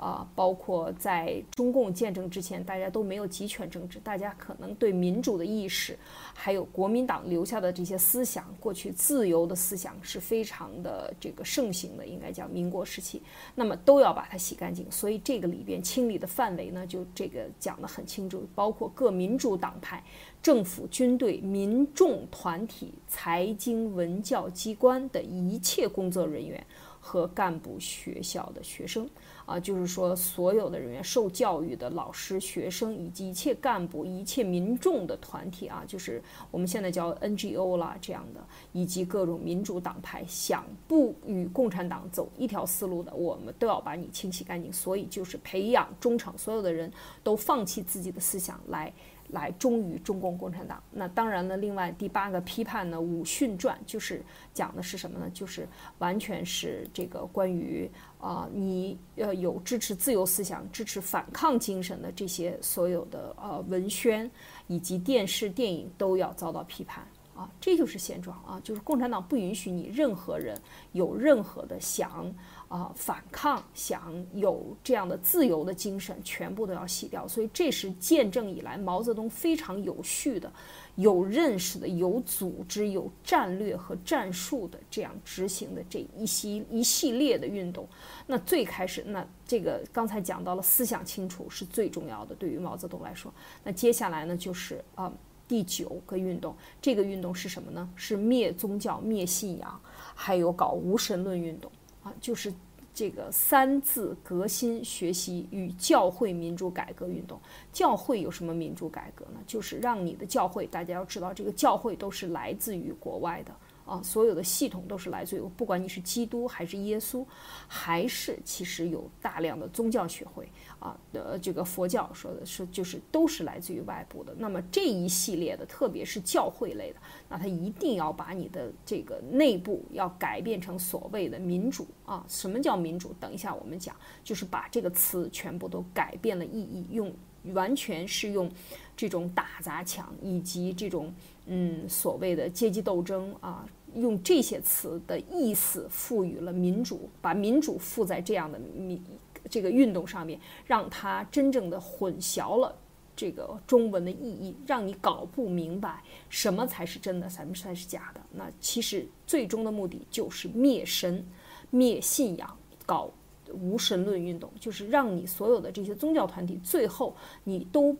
啊，包括在中共建政之前，大家都没有集权政治，大家可能对民主的意识，还有国民党留下的这些思想，过去自由的思想是非常的这个盛行的，应该叫民国时期，那么都要把它洗干净。所以这个里边清理的范围呢，就这个讲得很清楚，包括各民主党派、政府、军队、民众团体、财经、文教机关的一切工作人员和干部、学校的学生。啊，就是说，所有的人员、受教育的老师、学生以及一切干部、一切民众的团体啊，就是我们现在叫 NGO 啦这样的，以及各种民主党派想不与共产党走一条思路的，我们都要把你清洗干净。所以就是培养忠诚，所有的人都放弃自己的思想来。来忠于中共共产党。那当然呢，另外第八个批判呢，《武训传》就是讲的是什么呢？就是完全是这个关于啊，你呃有支持自由思想、支持反抗精神的这些所有的呃文宣以及电视电影都要遭到批判。啊，这就是现状啊，就是共产党不允许你任何人有任何的想。啊，反抗想有这样的自由的精神，全部都要洗掉。所以这是见证以来毛泽东非常有序的、有认识的、有组织、有战略和战术的这样执行的这一系一系列的运动。那最开始，那这个刚才讲到了思想清楚是最重要的，对于毛泽东来说。那接下来呢，就是啊第九个运动，这个运动是什么呢？是灭宗教、灭信仰，还有搞无神论运动。啊，就是这个三字革新学习与教会民主改革运动。教会有什么民主改革呢？就是让你的教会，大家要知道，这个教会都是来自于国外的。啊，所有的系统都是来自于，不管你是基督还是耶稣，还是其实有大量的宗教学会啊，呃，这个佛教说的是就是都是来自于外部的。那么这一系列的，特别是教会类的，那他一定要把你的这个内部要改变成所谓的民主啊。什么叫民主？等一下我们讲，就是把这个词全部都改变了意义，用完全是用这种打砸抢以及这种嗯所谓的阶级斗争啊。用这些词的意思赋予了民主，把民主附在这样的民这个运动上面，让它真正的混淆了这个中文的意义，让你搞不明白什么才是真的，什么才是假的。那其实最终的目的就是灭神、灭信仰，搞无神论运动，就是让你所有的这些宗教团体最后你都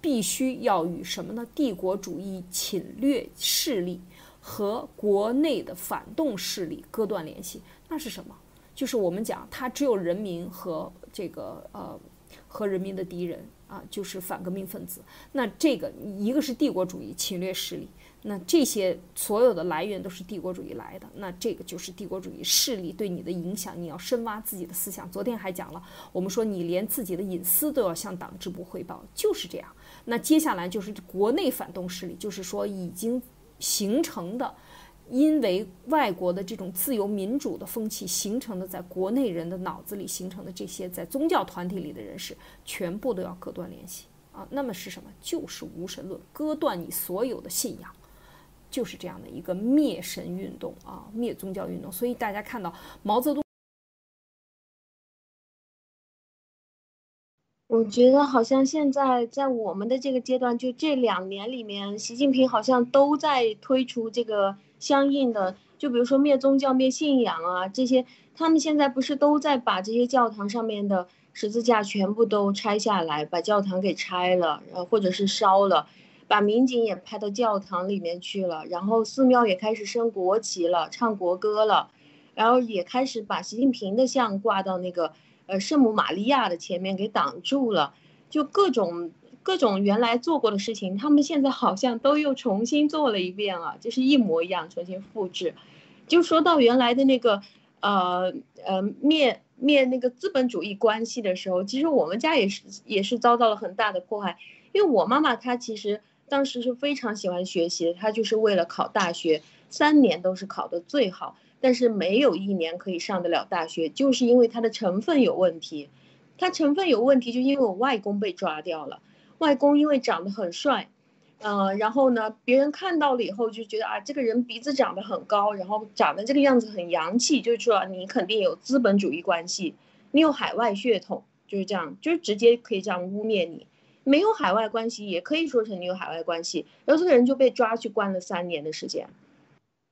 必须要与什么呢？帝国主义侵略势力。和国内的反动势力割断联系，那是什么？就是我们讲，它只有人民和这个呃和人民的敌人啊，就是反革命分子。那这个一个是帝国主义侵略势力，那这些所有的来源都是帝国主义来的。那这个就是帝国主义势力对你的影响，你要深挖自己的思想。昨天还讲了，我们说你连自己的隐私都要向党支部汇报，就是这样。那接下来就是国内反动势力，就是说已经。形成的，因为外国的这种自由民主的风气形成的，在国内人的脑子里形成的这些在宗教团体里的人士，全部都要割断联系啊。那么是什么？就是无神论，割断你所有的信仰，就是这样的一个灭神运动啊，灭宗教运动。所以大家看到毛泽东。我觉得好像现在在我们的这个阶段，就这两年里面，习近平好像都在推出这个相应的，就比如说灭宗教、灭信仰啊这些，他们现在不是都在把这些教堂上面的十字架全部都拆下来，把教堂给拆了，呃，或者是烧了，把民警也派到教堂里面去了，然后寺庙也开始升国旗了，唱国歌了，然后也开始把习近平的像挂到那个。呃，圣母玛利亚的前面给挡住了，就各种各种原来做过的事情，他们现在好像都又重新做了一遍了，就是一模一样，重新复制。就说到原来的那个，呃呃灭灭那个资本主义关系的时候，其实我们家也是也是遭到了很大的迫害，因为我妈妈她其实当时是非常喜欢学习，她就是为了考大学，三年都是考的最好，但是没有一年可以上得了大学，就是因为它的成分有问题。它成分有问题，就因为我外公被抓掉了。外公因为长得很帅，嗯，然后呢，别人看到了以后就觉得啊，这个人鼻子长得很高，然后长得这个样子很洋气，就是说你肯定有资本主义关系，你有海外血统，就是这样，就是直接可以这样污蔑你。没有海外关系，也可以说成你有海外关系。然后这个人就被抓去关了三年的时间，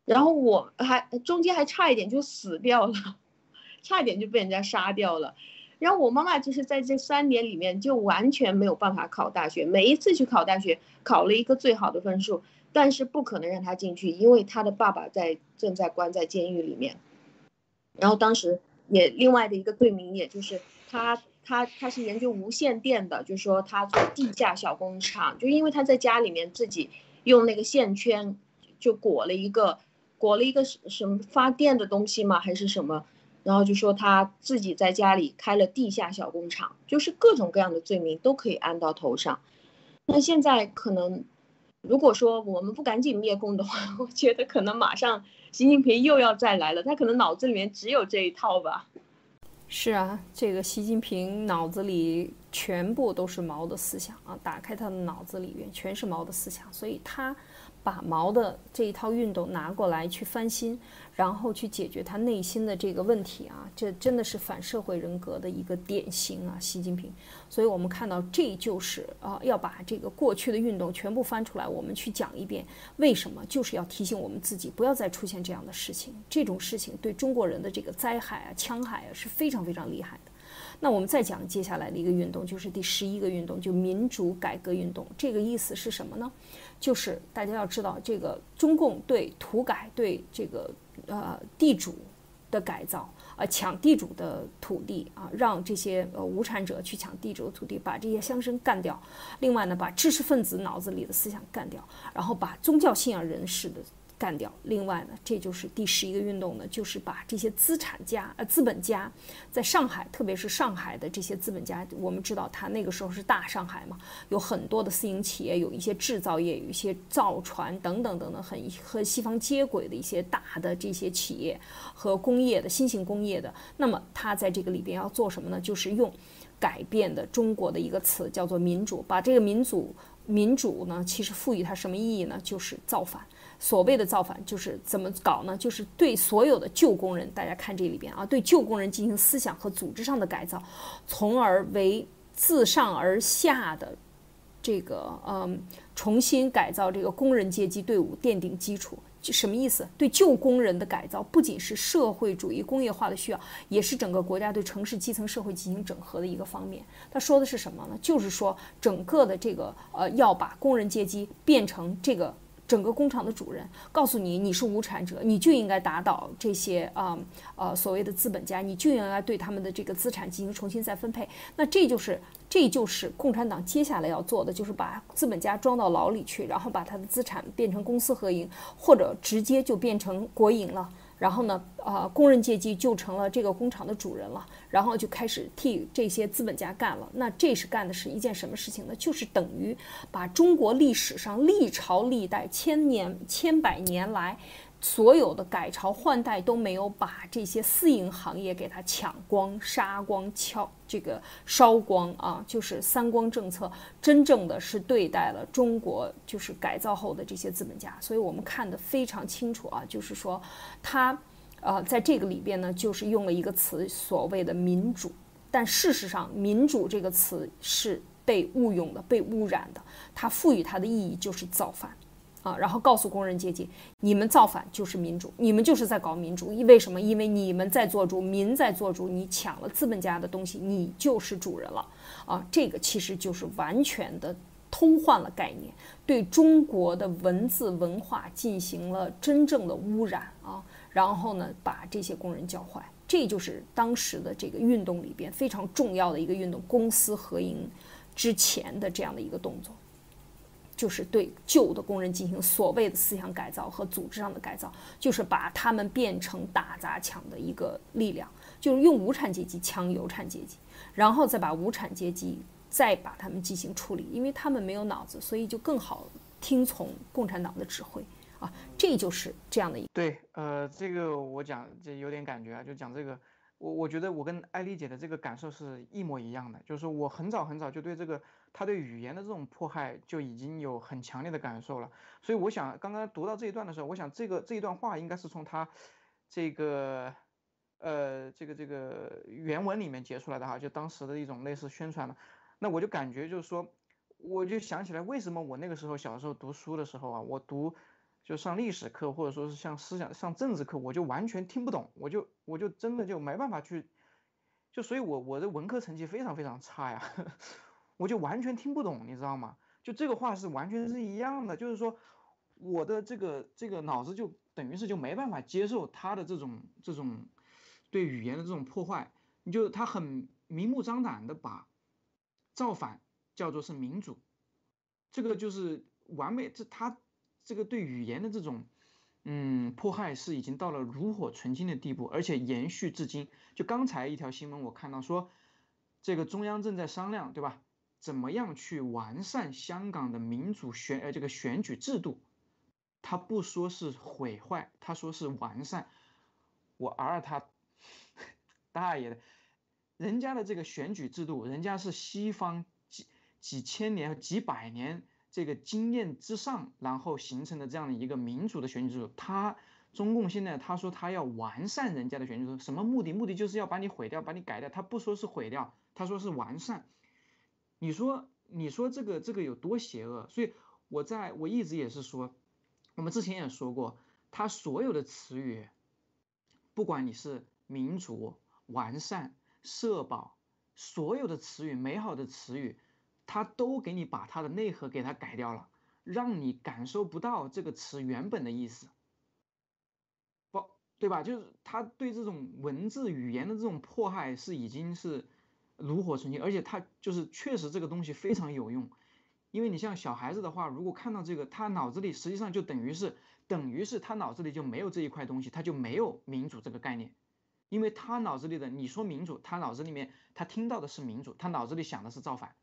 然后我还中间还差一点就死掉了，差一点就被人家杀掉了。然后我妈妈就是在这三年里面就完全没有办法考大学，每一次去考大学考了一个最好的分数，但是不可能让她进去，因为她的爸爸在正在关在监狱里面。然后当时也另外的一个罪名，也就是他他他是研究无线电的，就说他做地下小工厂，就因为他在家里面自己用那个线圈就裹了一个裹了一个什什么发电的东西吗？还是什么？然后就说他自己在家里开了地下小工厂，就是各种各样的罪名都可以安到头上。那现在可能，如果说我们不赶紧灭共的话，我觉得可能马上习近平又要再来了。他可能脑子里面只有这一套吧。是啊，这个习近平脑子里全部都是毛的思想啊，打开他的脑子里面全是毛的思想，所以他。把毛的这一套运动拿过来去翻新，然后去解决他内心的这个问题啊，这真的是反社会人格的一个典型啊，习近平。所以我们看到，这就是啊，要把这个过去的运动全部翻出来，我们去讲一遍，为什么？就是要提醒我们自己，不要再出现这样的事情。这种事情对中国人的这个灾害啊、戕害啊是非常非常厉害的。那我们再讲接下来的一个运动，就是第十一个运动，就民主改革运动。这个意思是什么呢？就是大家要知道，这个中共对土改、对这个呃地主的改造啊，抢地主的土地啊，让这些呃无产者去抢地主的土地，把这些乡绅干掉。另外呢，把知识分子脑子里的思想干掉，然后把宗教信仰人士的。干掉。另外呢，这就是第十一个运动呢，就是把这些资产家、呃资本家，在上海，特别是上海的这些资本家，我们知道他那个时候是大上海嘛，有很多的私营企业，有一些制造业，有一些造船等等等等，很和西方接轨的一些大的这些企业和工业的新型工业的。那么他在这个里边要做什么呢？就是用改变的中国的一个词叫做民主，把这个民主民主呢，其实赋予它什么意义呢？就是造反。所谓的造反就是怎么搞呢？就是对所有的旧工人，大家看这里边啊，对旧工人进行思想和组织上的改造，从而为自上而下的这个嗯重新改造这个工人阶级队伍奠定基础。什么意思？对旧工人的改造不仅是社会主义工业化的需要，也是整个国家对城市基层社会进行整合的一个方面。他说的是什么呢？就是说整个的这个呃要把工人阶级变成这个。整个工厂的主人告诉你，你是无产者，你就应该打倒这些啊呃所谓的资本家，你就应该对他们的这个资产进行重新再分配。那这就是这就是共产党接下来要做的，就是把资本家装到牢里去，然后把他的资产变成公私合营，或者直接就变成国营了。然后呢，呃，工人阶级就成了这个工厂的主人了，然后就开始替这些资本家干了。那这是干的是一件什么事情呢？就是等于把中国历史上历朝历代、千年、千百年来所有的改朝换代都没有把这些私营行业给它抢光、杀光、敲这个烧光啊！就是三光政策，真正的是对待了中国就是改造后的这些资本家。所以我们看得非常清楚啊，就是说。他，呃，在这个里边呢，就是用了一个词，所谓的民主。但事实上，民主这个词是被误用的、被污染的。它赋予它的意义就是造反，啊，然后告诉工人阶级，你们造反就是民主，你们就是在搞民主。因为什么？因为你们在做主，民在做主，你抢了资本家的东西，你就是主人了。啊，这个其实就是完全的偷换了概念，对中国的文字文化进行了真正的污染啊。然后呢，把这些工人教坏，这就是当时的这个运动里边非常重要的一个运动——公私合营之前的这样的一个动作，就是对旧的工人进行所谓的思想改造和组织上的改造，就是把他们变成打砸抢的一个力量，就是用无产阶级抢有产阶级，然后再把无产阶级再把他们进行处理，因为他们没有脑子，所以就更好听从共产党的指挥啊，这就是这样的一对，呃，这个我讲这有点感觉啊，就讲这个。我我觉得我跟艾丽姐的这个感受是一模一样的，就是我很早很早就对这个他对语言的这种迫害就已经有很强烈的感受了。所以我想刚刚读到这一段的时候，我想这个这一段话应该是从他这个呃这个这个原文里面截出来的哈，就当时的一种类似宣传了。那我就感觉就是说，我就想起来为什么我那个时候小时候读书的时候啊，我读。就上历史课，或者说是像思想上政治课，我就完全听不懂，我就我就真的就没办法去，就所以，我我的文科成绩非常非常差呀，我就完全听不懂，你知道吗？就这个话是完全是一样的，就是说我的这个这个脑子就等于是就没办法接受他的这种这种对语言的这种破坏，你就他很明目张胆的把造反叫做是民主，这个就是完美，这他。这个对语言的这种，嗯，迫害是已经到了炉火纯青的地步，而且延续至今。就刚才一条新闻，我看到说，这个中央正在商量，对吧？怎么样去完善香港的民主选呃这个选举制度？他不说是毁坏，他说是完善。我儿他大爷的，人家的这个选举制度，人家是西方几几千年、几百年。这个经验之上，然后形成的这样的一个民主的选举制度，他中共现在他说他要完善人家的选举制度，什么目的？目的就是要把你毁掉，把你改掉。他不说是毁掉，他说是完善。你说，你说这个这个有多邪恶？所以我在我一直也是说，我们之前也说过，他所有的词语，不管你是民主、完善、社保，所有的词语，美好的词语。他都给你把它的内核给它改掉了，让你感受不到这个词原本的意思，不对吧？就是他对这种文字语言的这种迫害是已经是炉火纯青，而且他就是确实这个东西非常有用，因为你像小孩子的话，如果看到这个，他脑子里实际上就等于是等于是他脑子里就没有这一块东西，他就没有民主这个概念，因为他脑子里的你说民主，他脑子里面他听到的是民主，他脑子里想的是造反。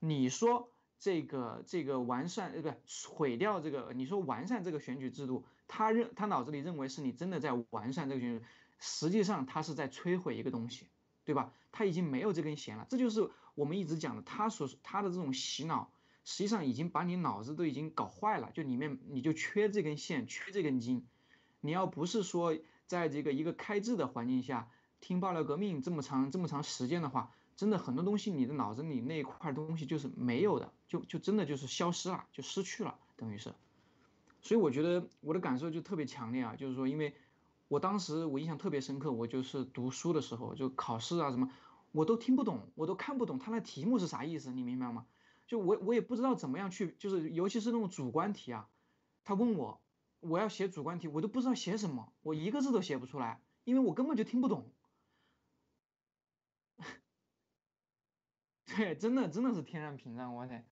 你说这个这个完善呃不毁掉这个你说完善这个选举制度，他认他脑子里认为是你真的在完善这个选举，实际上他是在摧毁一个东西，对吧？他已经没有这根弦了，这就是我们一直讲的，他所他的这种洗脑，实际上已经把你脑子都已经搞坏了，就里面你就缺这根线，缺这根筋。你要不是说在这个一个开智的环境下听爆料革命这么长这么长时间的话。真的很多东西，你的脑子里那一块东西就是没有的，就就真的就是消失了，就失去了，等于是。所以我觉得我的感受就特别强烈啊，就是说，因为我当时我印象特别深刻，我就是读书的时候，就考试啊什么，我都听不懂，我都看不懂他那题目是啥意思，你明白吗？就我我也不知道怎么样去，就是尤其是那种主观题啊，他问我我要写主观题，我都不知道写什么，我一个字都写不出来，因为我根本就听不懂。对，真的真的是天然屏障，哇塞！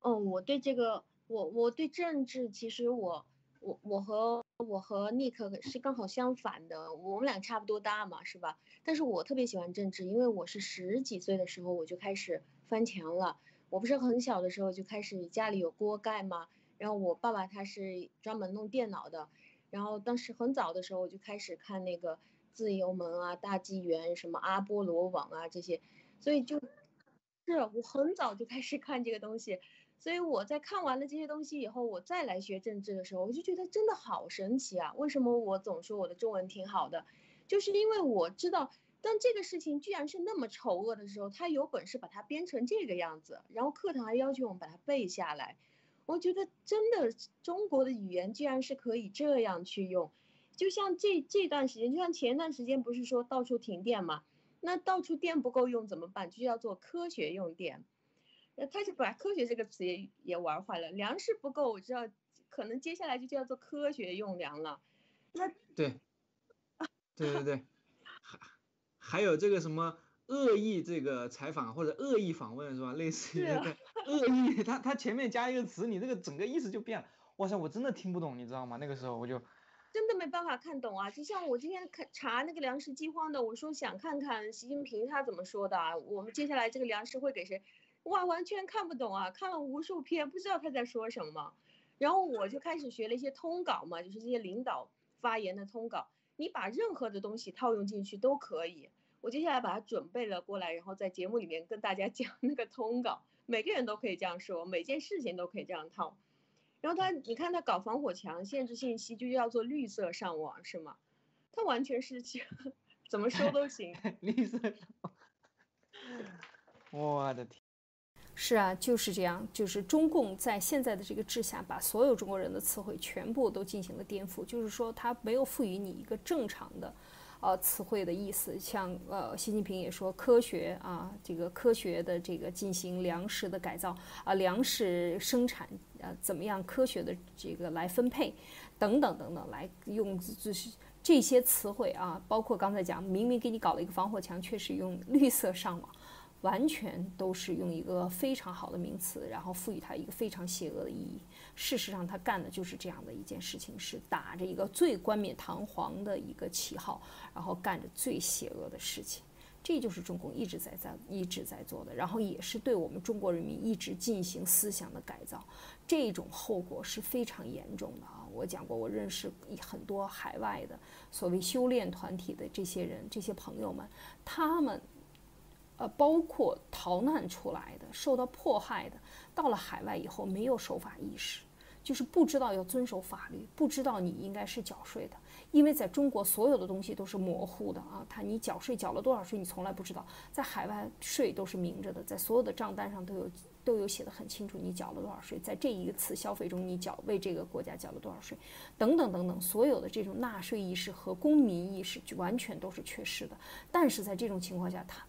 哦，我对这个，我我对政治，其实我我我和我和 Nick 是刚好相反的，我们俩差不多大嘛，是吧？但是我特别喜欢政治，因为我是十几岁的时候我就开始翻墙了。我不是很小的时候就开始家里有锅盖嘛，然后我爸爸他是专门弄电脑的，然后当时很早的时候我就开始看那个。自由门啊，大纪元，什么阿波罗网啊，这些，所以就是我很早就开始看这个东西，所以我在看完了这些东西以后，我再来学政治的时候，我就觉得真的好神奇啊！为什么我总说我的中文挺好的？就是因为我知道，当这个事情居然是那么丑恶的时候，他有本事把它编成这个样子，然后课堂还要求我们把它背下来，我觉得真的中国的语言居然是可以这样去用。就像这这段时间，就像前段时间不是说到处停电嘛？那到处电不够用怎么办？就要做科学用电。呃，他就把科学这个词也也玩坏了。粮食不够，我知道，可能接下来就叫做科学用粮了。那对，对对对，还还有这个什么恶意这个采访或者恶意访问是吧？类似于个恶意，他他前面加一个词，你这个整个意思就变了。哇塞，我真的听不懂，你知道吗？那个时候我就真的没办法看懂啊。就像我今天看查那个粮食饥荒的，我说想看看习近平他怎么说的啊。我们接下来这个粮食会给谁？哇，完全看不懂啊！看了无数篇，不知道他在说什么。然后我就开始学了一些通稿嘛，就是这些领导发言的通稿。你把任何的东西套用进去都可以。我接下来把它准备了过来，然后在节目里面跟大家 讲那个通稿，每个人都可以这样说，每件事情都可以这样套。然后他，你看他搞防火墙，限制信息就要做绿色上网是吗？他完全是 怎么说都行，绿色上网。我的天！是啊，就是这样，就是中共在现在的这个治下，把所有中国人的词汇全部都进行了颠覆。就是说，他没有赋予你一个正常的，呃，词汇的意思。像呃，习近平也说科学啊，这个科学的这个进行粮食的改造啊，粮食生产呃怎么样科学的这个来分配，等等等等，来用就是这些词汇啊，包括刚才讲，明明给你搞了一个防火墙，却是用绿色上网。完全都是用一个非常好的名词，然后赋予它一个非常邪恶的意义。事实上，他干的就是这样的一件事情，是打着一个最冠冕堂皇的一个旗号，然后干着最邪恶的事情。这就是中共一直在在一直在做的，然后也是对我们中国人民一直进行思想的改造。这种后果是非常严重的啊！我讲过，我认识很多海外的所谓修炼团体的这些人，这些朋友们，他们。呃，包括逃难出来的、受到迫害的，到了海外以后没有守法意识，就是不知道要遵守法律，不知道你应该是缴税的，因为在中国所有的东西都是模糊的啊，他你缴税缴了多少税你从来不知道，在海外税都是明着的，在所有的账单上都有都有写的很清楚，你缴了多少税，在这一次消费中你缴为这个国家缴了多少税，等等等等，所有的这种纳税意识和公民意识就完全都是缺失的，但是在这种情况下，他。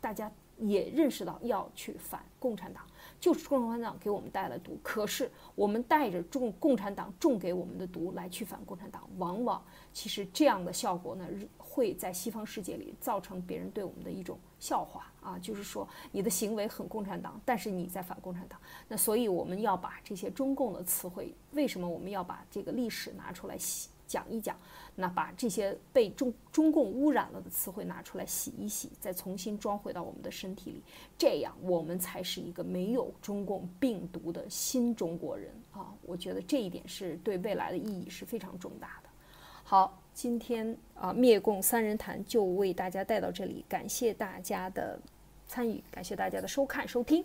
大家也认识到要去反共产党，就是共产党给我们带来毒。可是我们带着种共产党种给我们的毒来去反共产党，往往其实这样的效果呢，会在西方世界里造成别人对我们的一种笑话啊，就是说你的行为很共产党，但是你在反共产党。那所以我们要把这些中共的词汇，为什么我们要把这个历史拿出来洗？讲一讲，那把这些被中中共污染了的词汇拿出来洗一洗，再重新装回到我们的身体里，这样我们才是一个没有中共病毒的新中国人啊！我觉得这一点是对未来的意义是非常重大的。好，今天啊灭共三人谈就为大家带到这里，感谢大家的参与，感谢大家的收看收听。